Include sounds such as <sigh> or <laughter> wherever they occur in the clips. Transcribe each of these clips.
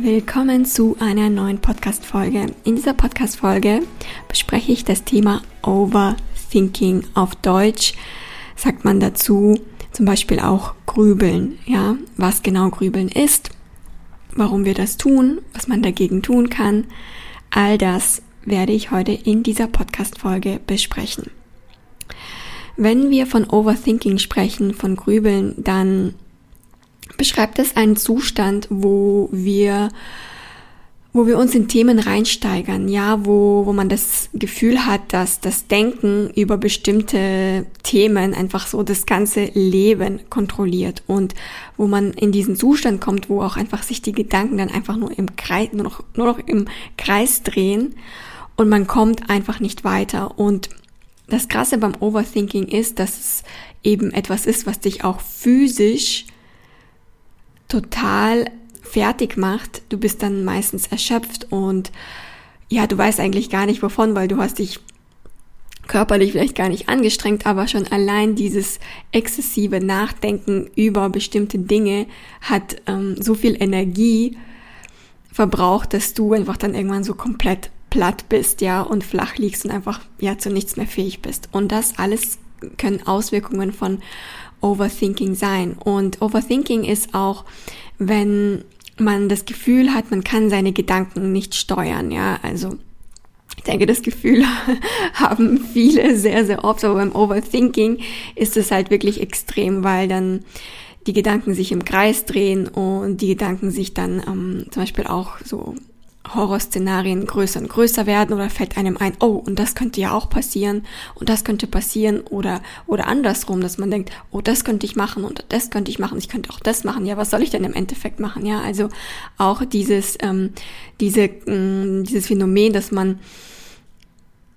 Willkommen zu einer neuen Podcast-Folge. In dieser Podcast-Folge bespreche ich das Thema Overthinking. Auf Deutsch sagt man dazu zum Beispiel auch Grübeln. Ja, was genau Grübeln ist, warum wir das tun, was man dagegen tun kann. All das werde ich heute in dieser Podcast-Folge besprechen. Wenn wir von Overthinking sprechen, von Grübeln, dann beschreibt es einen Zustand, wo wir wo wir uns in Themen reinsteigern, ja, wo, wo man das Gefühl hat, dass das Denken über bestimmte Themen einfach so das ganze Leben kontrolliert und wo man in diesen Zustand kommt, wo auch einfach sich die Gedanken dann einfach nur im Kreis, nur noch, nur noch im Kreis drehen und man kommt einfach nicht weiter. Und das Krasse beim Overthinking ist, dass es eben etwas ist, was dich auch physisch total fertig macht. Du bist dann meistens erschöpft und ja, du weißt eigentlich gar nicht wovon, weil du hast dich körperlich vielleicht gar nicht angestrengt, aber schon allein dieses exzessive Nachdenken über bestimmte Dinge hat ähm, so viel Energie verbraucht, dass du einfach dann irgendwann so komplett platt bist, ja, und flach liegst und einfach ja zu nichts mehr fähig bist. Und das alles können Auswirkungen von Overthinking sein. Und Overthinking ist auch, wenn man das Gefühl hat, man kann seine Gedanken nicht steuern, ja, also ich denke, das Gefühl <laughs> haben viele sehr, sehr oft, aber beim Overthinking ist es halt wirklich extrem, weil dann die Gedanken sich im Kreis drehen und die Gedanken sich dann ähm, zum Beispiel auch so Horrorszenarien größer und größer werden oder fällt einem ein, oh, und das könnte ja auch passieren und das könnte passieren oder, oder andersrum, dass man denkt, oh, das könnte ich machen und das könnte ich machen, ich könnte auch das machen, ja, was soll ich denn im Endeffekt machen, ja, also auch dieses, ähm, diese, äh, dieses Phänomen, dass man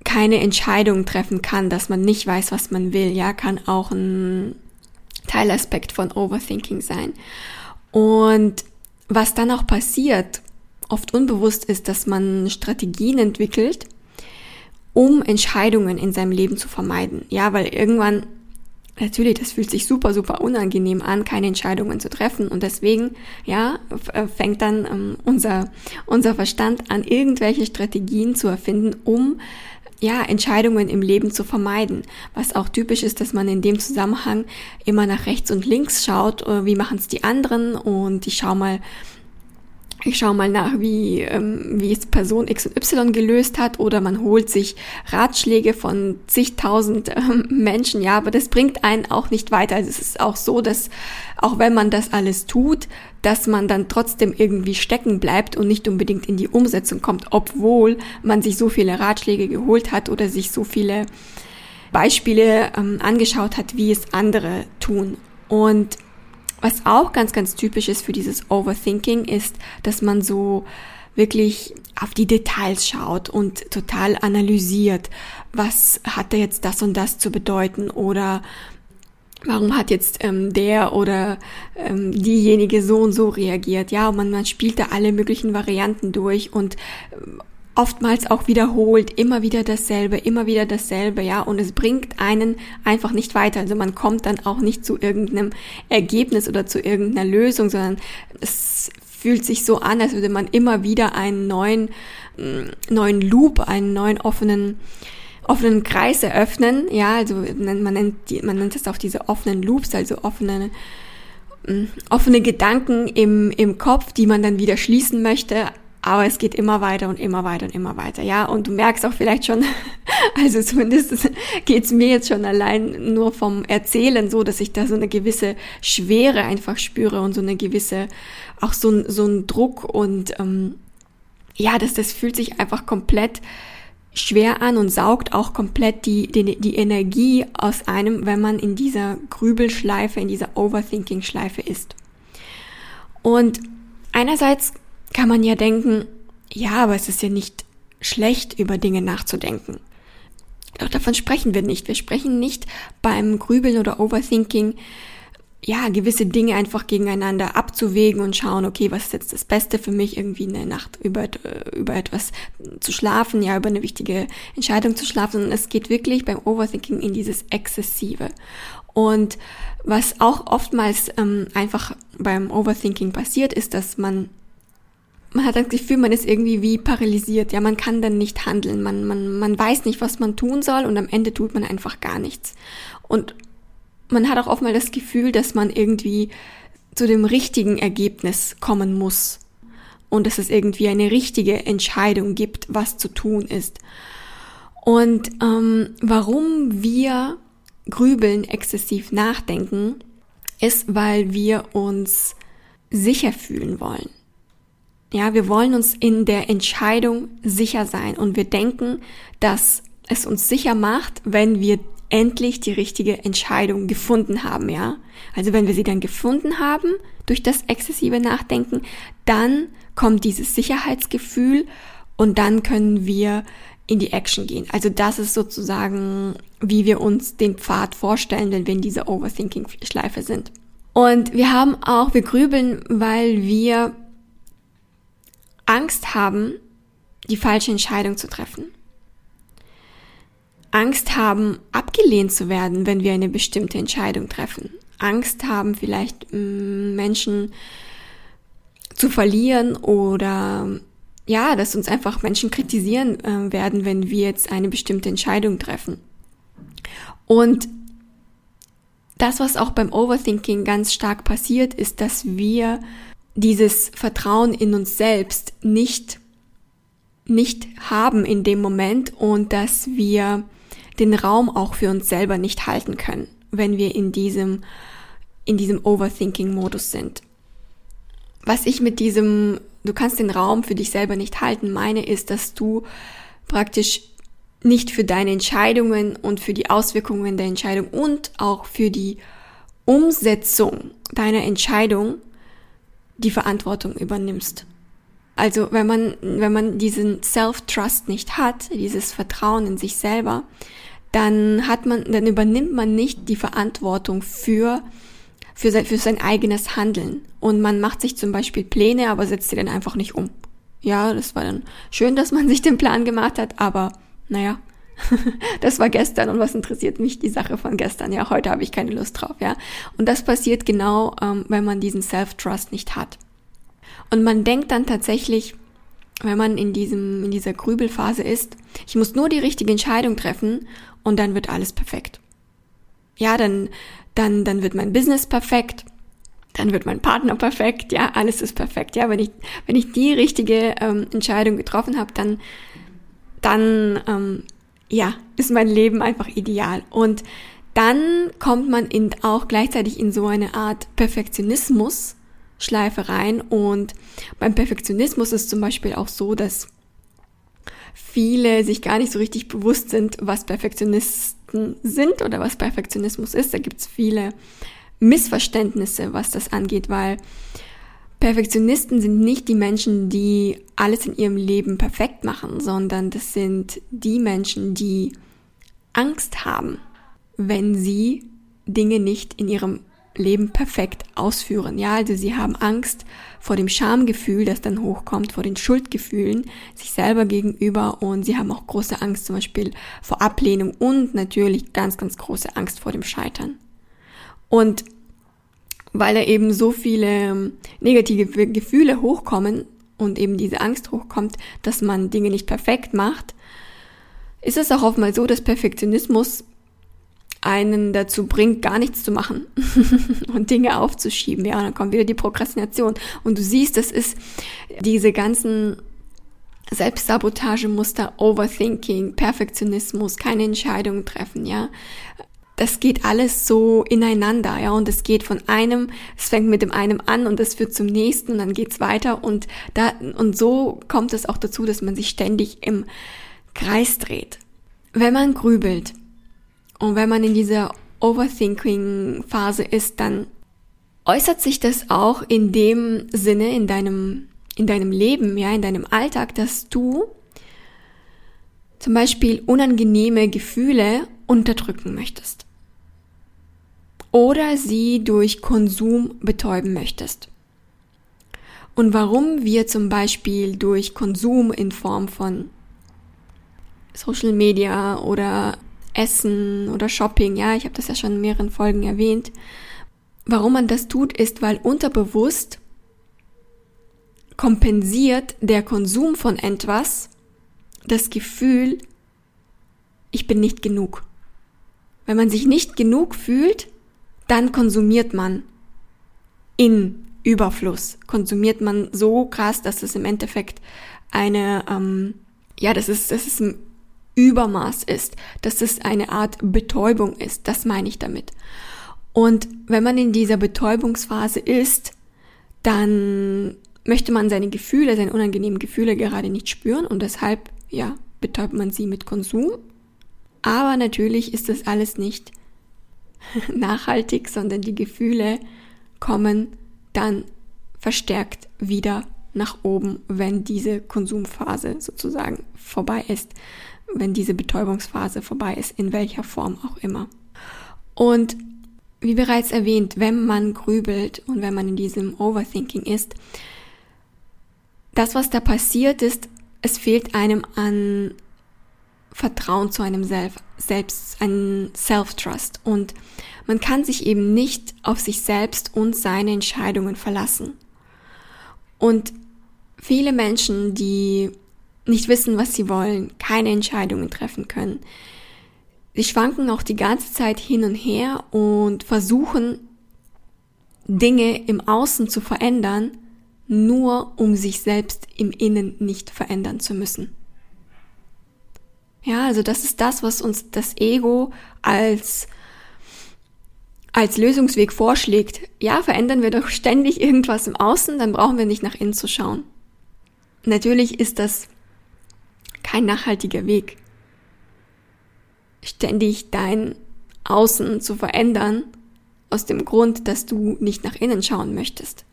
keine Entscheidung treffen kann, dass man nicht weiß, was man will, ja, kann auch ein Teilaspekt von Overthinking sein. Und was dann auch passiert, oft unbewusst ist, dass man Strategien entwickelt, um Entscheidungen in seinem Leben zu vermeiden. Ja, weil irgendwann, natürlich, das fühlt sich super, super unangenehm an, keine Entscheidungen zu treffen. Und deswegen, ja, äh, fängt dann ähm, unser, unser Verstand an, irgendwelche Strategien zu erfinden, um ja, Entscheidungen im Leben zu vermeiden. Was auch typisch ist, dass man in dem Zusammenhang immer nach rechts und links schaut, äh, wie machen es die anderen und ich schaue mal, ich schaue mal nach, wie, ähm, wie es Person X und Y gelöst hat oder man holt sich Ratschläge von zigtausend ähm, Menschen, ja, aber das bringt einen auch nicht weiter. Also es ist auch so, dass auch wenn man das alles tut, dass man dann trotzdem irgendwie stecken bleibt und nicht unbedingt in die Umsetzung kommt, obwohl man sich so viele Ratschläge geholt hat oder sich so viele Beispiele ähm, angeschaut hat, wie es andere tun. Und was auch ganz, ganz typisch ist für dieses Overthinking ist, dass man so wirklich auf die Details schaut und total analysiert, was hat da jetzt das und das zu bedeuten oder warum hat jetzt ähm, der oder ähm, diejenige so und so reagiert. Ja, man, man spielt da alle möglichen Varianten durch und ähm, oftmals auch wiederholt, immer wieder dasselbe, immer wieder dasselbe, ja, und es bringt einen einfach nicht weiter. Also man kommt dann auch nicht zu irgendeinem Ergebnis oder zu irgendeiner Lösung, sondern es fühlt sich so an, als würde man immer wieder einen neuen, mm, neuen Loop, einen neuen offenen, offenen Kreis eröffnen, ja, also man nennt, man nennt es auch diese offenen Loops, also offene, mm, offene Gedanken im, im Kopf, die man dann wieder schließen möchte, aber es geht immer weiter und immer weiter und immer weiter, ja. Und du merkst auch vielleicht schon, <laughs> also zumindest <laughs> geht's mir jetzt schon allein nur vom Erzählen so, dass ich da so eine gewisse Schwere einfach spüre und so eine gewisse, auch so, so ein Druck und ähm, ja, das, das fühlt sich einfach komplett schwer an und saugt auch komplett die, die, die Energie aus einem, wenn man in dieser Grübelschleife, in dieser Overthinking-Schleife ist. Und einerseits kann man ja denken, ja, aber es ist ja nicht schlecht über Dinge nachzudenken. Doch davon sprechen wir nicht. Wir sprechen nicht beim Grübeln oder Overthinking ja, gewisse Dinge einfach gegeneinander abzuwägen und schauen, okay, was ist jetzt das Beste für mich, irgendwie eine Nacht über, über etwas zu schlafen, ja, über eine wichtige Entscheidung zu schlafen. Und es geht wirklich beim Overthinking in dieses Exzessive. Und was auch oftmals ähm, einfach beim Overthinking passiert, ist, dass man man hat das Gefühl, man ist irgendwie wie paralysiert. Ja, man kann dann nicht handeln. Man, man, man weiß nicht, was man tun soll und am Ende tut man einfach gar nichts. Und man hat auch oft mal das Gefühl, dass man irgendwie zu dem richtigen Ergebnis kommen muss und dass es irgendwie eine richtige Entscheidung gibt, was zu tun ist. Und ähm, warum wir grübeln, exzessiv nachdenken, ist, weil wir uns sicher fühlen wollen. Ja, wir wollen uns in der Entscheidung sicher sein und wir denken, dass es uns sicher macht, wenn wir endlich die richtige Entscheidung gefunden haben, ja. Also wenn wir sie dann gefunden haben durch das exzessive Nachdenken, dann kommt dieses Sicherheitsgefühl und dann können wir in die Action gehen. Also das ist sozusagen, wie wir uns den Pfad vorstellen, wenn wir in dieser Overthinking-Schleife sind. Und wir haben auch, wir grübeln, weil wir Angst haben, die falsche Entscheidung zu treffen. Angst haben, abgelehnt zu werden, wenn wir eine bestimmte Entscheidung treffen. Angst haben, vielleicht mm, Menschen zu verlieren oder ja, dass uns einfach Menschen kritisieren äh, werden, wenn wir jetzt eine bestimmte Entscheidung treffen. Und das, was auch beim Overthinking ganz stark passiert, ist, dass wir dieses Vertrauen in uns selbst nicht, nicht haben in dem Moment und dass wir den Raum auch für uns selber nicht halten können, wenn wir in diesem, in diesem Overthinking-Modus sind. Was ich mit diesem, du kannst den Raum für dich selber nicht halten, meine ist, dass du praktisch nicht für deine Entscheidungen und für die Auswirkungen der Entscheidung und auch für die Umsetzung deiner Entscheidung die Verantwortung übernimmst. Also wenn man, wenn man diesen Self-Trust nicht hat, dieses Vertrauen in sich selber, dann hat man, dann übernimmt man nicht die Verantwortung für, für sein, für sein eigenes Handeln. Und man macht sich zum Beispiel Pläne, aber setzt sie dann einfach nicht um. Ja, das war dann schön, dass man sich den Plan gemacht hat, aber naja, <laughs> das war gestern und was interessiert mich die Sache von gestern? Ja, heute habe ich keine Lust drauf, ja. Und das passiert genau, ähm, wenn man diesen Self-Trust nicht hat. Und man denkt dann tatsächlich, wenn man in diesem, in dieser Grübelphase ist, ich muss nur die richtige Entscheidung treffen und dann wird alles perfekt. Ja, dann, dann, dann wird mein Business perfekt, dann wird mein Partner perfekt, ja, alles ist perfekt. Ja, wenn ich, wenn ich die richtige ähm, Entscheidung getroffen habe, dann, dann, ähm, ja, ist mein Leben einfach ideal. Und dann kommt man in, auch gleichzeitig in so eine Art Perfektionismus, Schleife rein. Und beim Perfektionismus ist zum Beispiel auch so, dass viele sich gar nicht so richtig bewusst sind, was Perfektionisten sind oder was Perfektionismus ist. Da gibt's viele Missverständnisse, was das angeht, weil Perfektionisten sind nicht die Menschen, die alles in ihrem Leben perfekt machen, sondern das sind die Menschen, die Angst haben, wenn sie Dinge nicht in ihrem Leben perfekt ausführen. Ja, also sie haben Angst vor dem Schamgefühl, das dann hochkommt, vor den Schuldgefühlen sich selber gegenüber und sie haben auch große Angst zum Beispiel vor Ablehnung und natürlich ganz, ganz große Angst vor dem Scheitern. Und weil da eben so viele ähm, negative Gefühle hochkommen und eben diese Angst hochkommt, dass man Dinge nicht perfekt macht, ist es auch oftmals so, dass Perfektionismus einen dazu bringt, gar nichts zu machen <laughs> und Dinge aufzuschieben. Ja, und dann kommt wieder die Prokrastination. Und du siehst, das ist diese ganzen Selbstsabotagemuster, Overthinking, Perfektionismus, keine Entscheidungen treffen, ja. Das geht alles so ineinander, ja, und es geht von einem, es fängt mit dem einen an und es führt zum nächsten und dann geht's weiter und da, und so kommt es auch dazu, dass man sich ständig im Kreis dreht. Wenn man grübelt, und wenn man in dieser Overthinking-Phase ist, dann äußert sich das auch in dem Sinne in deinem, in deinem Leben, ja, in deinem Alltag, dass du zum Beispiel unangenehme Gefühle unterdrücken möchtest. Oder sie durch Konsum betäuben möchtest. Und warum wir zum Beispiel durch Konsum in Form von Social Media oder Essen oder Shopping, ja, ich habe das ja schon in mehreren Folgen erwähnt, warum man das tut, ist, weil unterbewusst kompensiert der Konsum von etwas das Gefühl, ich bin nicht genug. Wenn man sich nicht genug fühlt, dann konsumiert man in Überfluss. Konsumiert man so krass, dass es im Endeffekt eine, ähm, ja, das ist, das ist ein Übermaß ist, dass es eine Art Betäubung ist. Das meine ich damit. Und wenn man in dieser Betäubungsphase ist, dann möchte man seine Gefühle, seine unangenehmen Gefühle gerade nicht spüren und deshalb, ja, betäubt man sie mit Konsum. Aber natürlich ist das alles nicht <laughs> nachhaltig, sondern die Gefühle kommen dann verstärkt wieder nach oben, wenn diese Konsumphase sozusagen vorbei ist, wenn diese Betäubungsphase vorbei ist, in welcher Form auch immer. Und wie bereits erwähnt, wenn man grübelt und wenn man in diesem Overthinking ist, das, was da passiert ist, es fehlt einem an Vertrauen zu einem Self, selbst, an Self-Trust. Und man kann sich eben nicht auf sich selbst und seine Entscheidungen verlassen. Und viele Menschen, die nicht wissen, was sie wollen, keine Entscheidungen treffen können, sie schwanken auch die ganze Zeit hin und her und versuchen, Dinge im Außen zu verändern, nur um sich selbst im Innen nicht verändern zu müssen. Ja, also das ist das, was uns das Ego als als Lösungsweg vorschlägt. Ja, verändern wir doch ständig irgendwas im Außen, dann brauchen wir nicht nach innen zu schauen. Natürlich ist das kein nachhaltiger Weg. Ständig dein Außen zu verändern, aus dem Grund, dass du nicht nach innen schauen möchtest.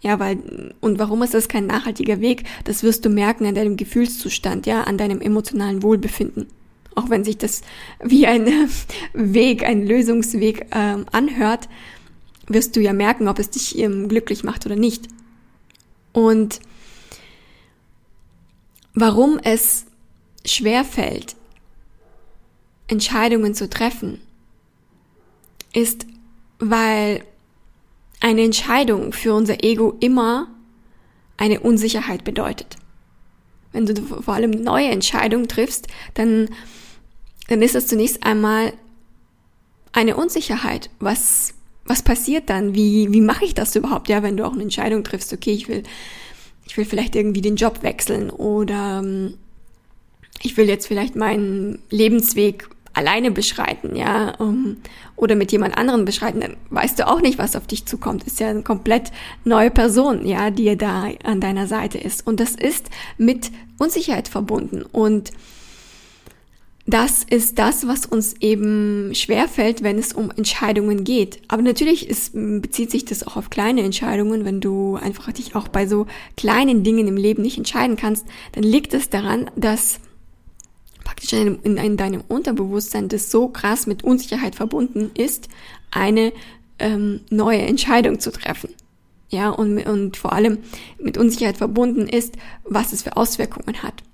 Ja, weil, und warum ist das kein nachhaltiger Weg? Das wirst du merken an deinem Gefühlszustand, ja, an deinem emotionalen Wohlbefinden. Auch wenn sich das wie ein <laughs> Weg, ein Lösungsweg ähm, anhört, wirst du ja merken, ob es dich ähm, glücklich macht oder nicht. Und warum es schwer fällt, Entscheidungen zu treffen, ist, weil eine Entscheidung für unser Ego immer eine Unsicherheit bedeutet. Wenn du vor allem neue Entscheidungen triffst, dann, dann ist es zunächst einmal eine Unsicherheit. Was, was passiert dann? Wie, wie mache ich das überhaupt? Ja, wenn du auch eine Entscheidung triffst, okay, ich will, ich will vielleicht irgendwie den Job wechseln oder ähm, ich will jetzt vielleicht meinen Lebensweg alleine beschreiten, ja, um, oder mit jemand anderem beschreiten, dann weißt du auch nicht, was auf dich zukommt. Ist ja eine komplett neue Person, ja, die da an deiner Seite ist. Und das ist mit Unsicherheit verbunden. Und das ist das, was uns eben schwerfällt, wenn es um Entscheidungen geht. Aber natürlich ist, bezieht sich das auch auf kleine Entscheidungen. Wenn du einfach dich auch bei so kleinen Dingen im Leben nicht entscheiden kannst, dann liegt es daran, dass praktisch in, in, in deinem Unterbewusstsein, das so krass mit Unsicherheit verbunden ist, eine ähm, neue Entscheidung zu treffen. Ja, und, und vor allem mit Unsicherheit verbunden ist, was es für Auswirkungen hat.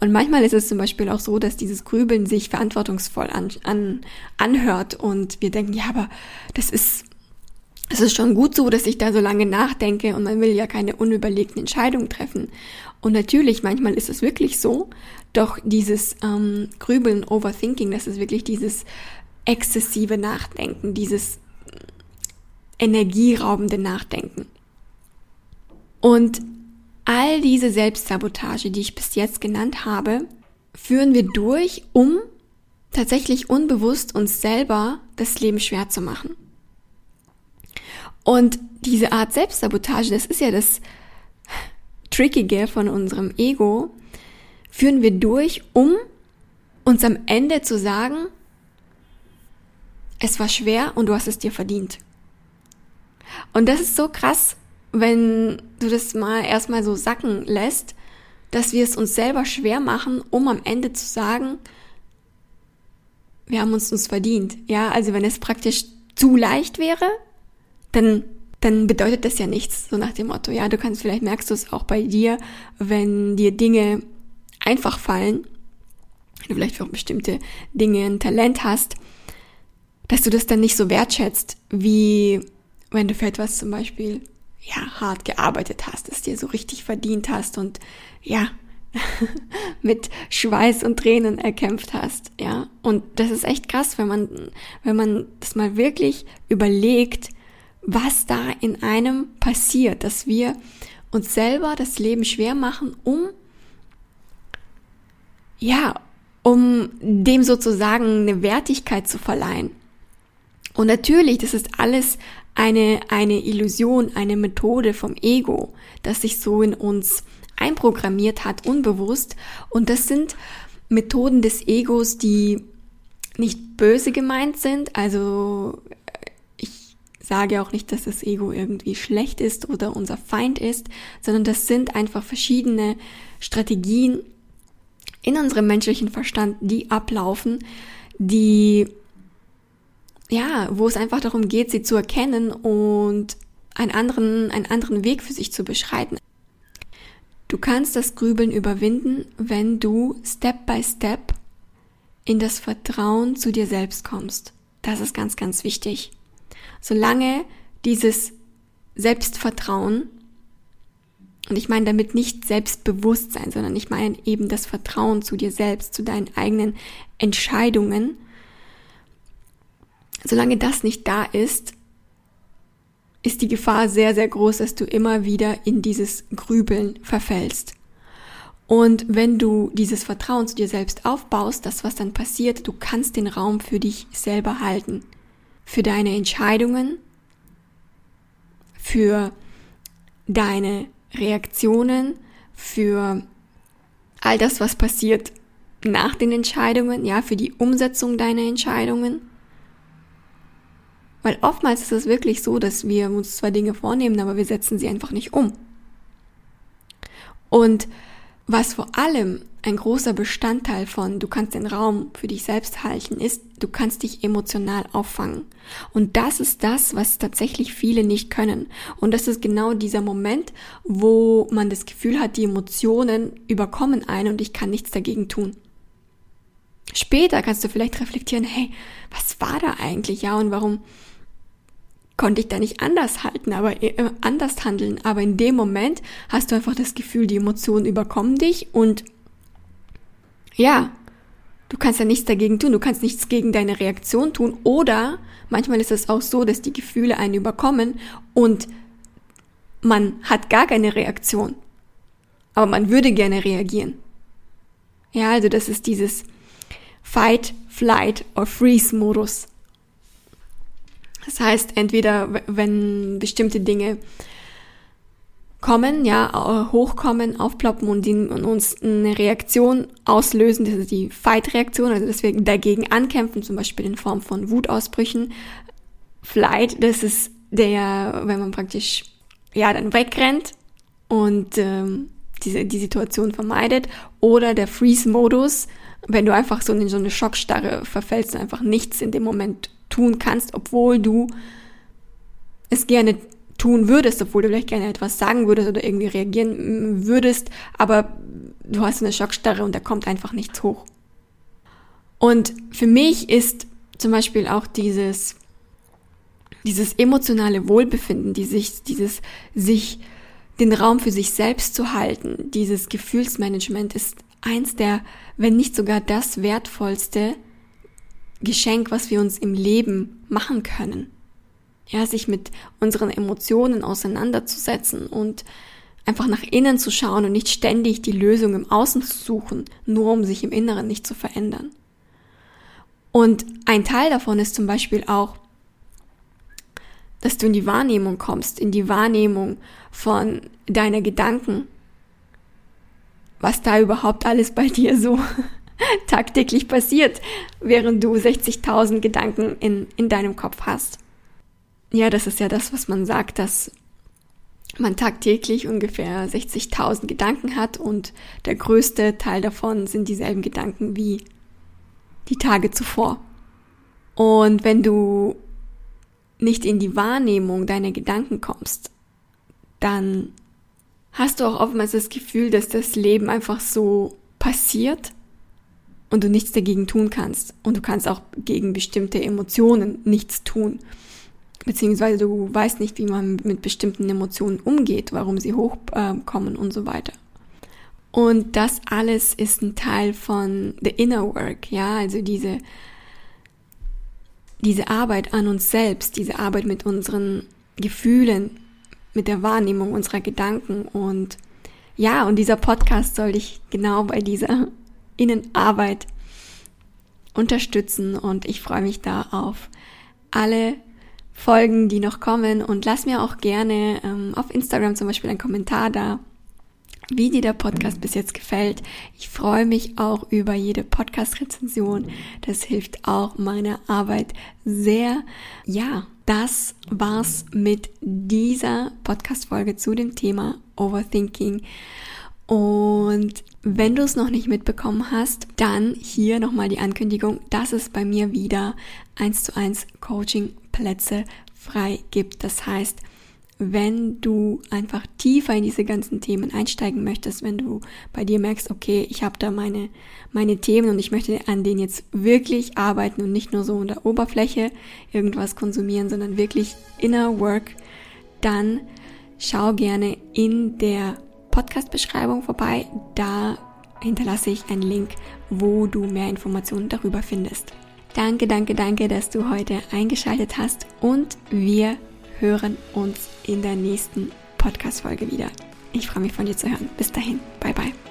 Und manchmal ist es zum Beispiel auch so, dass dieses Grübeln sich verantwortungsvoll an, an, anhört und wir denken, ja, aber das ist, es ist schon gut so, dass ich da so lange nachdenke und man will ja keine unüberlegten Entscheidungen treffen. Und natürlich, manchmal ist es wirklich so, doch dieses ähm, Grübeln, Overthinking, das ist wirklich dieses exzessive Nachdenken, dieses energieraubende Nachdenken. Und all diese Selbstsabotage, die ich bis jetzt genannt habe, führen wir durch, um tatsächlich unbewusst uns selber das Leben schwer zu machen. Und diese Art Selbstsabotage, das ist ja das Trickige von unserem Ego, führen wir durch, um uns am Ende zu sagen, es war schwer und du hast es dir verdient. Und das ist so krass, wenn du das mal erstmal so sacken lässt, dass wir es uns selber schwer machen, um am Ende zu sagen, wir haben uns uns verdient. Ja, also wenn es praktisch zu leicht wäre, dann dann bedeutet das ja nichts, so nach dem Motto, ja, du kannst, vielleicht merkst du es auch bei dir, wenn dir Dinge einfach fallen, du vielleicht für bestimmte Dinge ein Talent hast, dass du das dann nicht so wertschätzt, wie wenn du für etwas zum Beispiel, ja, hart gearbeitet hast, es dir so richtig verdient hast und, ja, <laughs> mit Schweiß und Tränen erkämpft hast, ja. Und das ist echt krass, wenn man, wenn man das mal wirklich überlegt, was da in einem passiert, dass wir uns selber das Leben schwer machen, um, ja, um dem sozusagen eine Wertigkeit zu verleihen. Und natürlich, das ist alles eine, eine Illusion, eine Methode vom Ego, das sich so in uns einprogrammiert hat, unbewusst. Und das sind Methoden des Egos, die nicht böse gemeint sind. Also sage auch nicht, dass das Ego irgendwie schlecht ist oder unser Feind ist, sondern das sind einfach verschiedene Strategien in unserem menschlichen Verstand, die ablaufen, die ja, wo es einfach darum geht, sie zu erkennen und einen anderen, einen anderen Weg für sich zu beschreiten. Du kannst das Grübeln überwinden, wenn du Step by Step in das Vertrauen zu dir selbst kommst. Das ist ganz, ganz wichtig. Solange dieses Selbstvertrauen, und ich meine damit nicht Selbstbewusstsein, sondern ich meine eben das Vertrauen zu dir selbst, zu deinen eigenen Entscheidungen, solange das nicht da ist, ist die Gefahr sehr, sehr groß, dass du immer wieder in dieses Grübeln verfällst. Und wenn du dieses Vertrauen zu dir selbst aufbaust, das, was dann passiert, du kannst den Raum für dich selber halten. Für deine Entscheidungen, für deine Reaktionen, für all das, was passiert nach den Entscheidungen, ja, für die Umsetzung deiner Entscheidungen. Weil oftmals ist es wirklich so, dass wir uns zwar Dinge vornehmen, aber wir setzen sie einfach nicht um. Und was vor allem ein großer Bestandteil von du kannst den Raum für dich selbst halten ist, du kannst dich emotional auffangen. Und das ist das, was tatsächlich viele nicht können. Und das ist genau dieser Moment, wo man das Gefühl hat, die Emotionen überkommen einen und ich kann nichts dagegen tun. Später kannst du vielleicht reflektieren, hey, was war da eigentlich? Ja, und warum konnte ich da nicht anders halten, aber äh, anders handeln. Aber in dem Moment hast du einfach das Gefühl, die Emotionen überkommen dich und ja, du kannst ja nichts dagegen tun. Du kannst nichts gegen deine Reaktion tun. Oder manchmal ist es auch so, dass die Gefühle einen überkommen und man hat gar keine Reaktion. Aber man würde gerne reagieren. Ja, also das ist dieses Fight, Flight or Freeze Modus. Das heißt, entweder wenn bestimmte Dinge kommen, ja, hochkommen, aufploppen und, uns eine Reaktion auslösen, das ist die Fight-Reaktion, also dass wir dagegen ankämpfen, zum Beispiel in Form von Wutausbrüchen. Flight, das ist der, wenn man praktisch, ja, dann wegrennt und ähm, diese, die Situation vermeidet. Oder der Freeze-Modus, wenn du einfach so in so eine Schockstarre verfällst und einfach nichts in dem Moment tun kannst, obwohl du es gerne tun würdest, obwohl du vielleicht gerne etwas sagen würdest oder irgendwie reagieren würdest, aber du hast eine Schockstarre und da kommt einfach nichts hoch. Und für mich ist zum Beispiel auch dieses, dieses emotionale Wohlbefinden, dieses, dieses sich den Raum für sich selbst zu halten, dieses Gefühlsmanagement ist eins der, wenn nicht sogar das wertvollste Geschenk, was wir uns im Leben machen können. Ja, sich mit unseren Emotionen auseinanderzusetzen und einfach nach innen zu schauen und nicht ständig die Lösung im Außen zu suchen, nur um sich im Inneren nicht zu verändern. Und ein Teil davon ist zum Beispiel auch, dass du in die Wahrnehmung kommst, in die Wahrnehmung von deiner Gedanken, was da überhaupt alles bei dir so <laughs> tagtäglich passiert, während du 60.000 Gedanken in, in deinem Kopf hast. Ja, das ist ja das, was man sagt, dass man tagtäglich ungefähr 60.000 Gedanken hat und der größte Teil davon sind dieselben Gedanken wie die Tage zuvor. Und wenn du nicht in die Wahrnehmung deiner Gedanken kommst, dann hast du auch oftmals das Gefühl, dass das Leben einfach so passiert und du nichts dagegen tun kannst. Und du kannst auch gegen bestimmte Emotionen nichts tun. Beziehungsweise du weißt nicht, wie man mit bestimmten Emotionen umgeht, warum sie hochkommen äh, und so weiter. Und das alles ist ein Teil von the inner work, ja, also diese, diese Arbeit an uns selbst, diese Arbeit mit unseren Gefühlen, mit der Wahrnehmung unserer Gedanken und ja, und dieser Podcast soll dich genau bei dieser Innenarbeit unterstützen und ich freue mich da auf alle Folgen, die noch kommen und lass mir auch gerne ähm, auf Instagram zum Beispiel einen Kommentar da, wie dir der Podcast bis jetzt gefällt. Ich freue mich auch über jede Podcast-Rezension. Das hilft auch meiner Arbeit sehr. Ja, das war's mit dieser Podcast-Folge zu dem Thema Overthinking. Und wenn du es noch nicht mitbekommen hast, dann hier nochmal die Ankündigung, dass es bei mir wieder eins zu eins Coaching-Plätze frei gibt. Das heißt, wenn du einfach tiefer in diese ganzen Themen einsteigen möchtest, wenn du bei dir merkst, okay, ich habe da meine, meine Themen und ich möchte an denen jetzt wirklich arbeiten und nicht nur so in der Oberfläche irgendwas konsumieren, sondern wirklich inner work, dann schau gerne in der Podcast-Beschreibung vorbei. Da hinterlasse ich einen Link, wo du mehr Informationen darüber findest. Danke, danke, danke, dass du heute eingeschaltet hast und wir hören uns in der nächsten Podcast-Folge wieder. Ich freue mich von dir zu hören. Bis dahin. Bye, bye.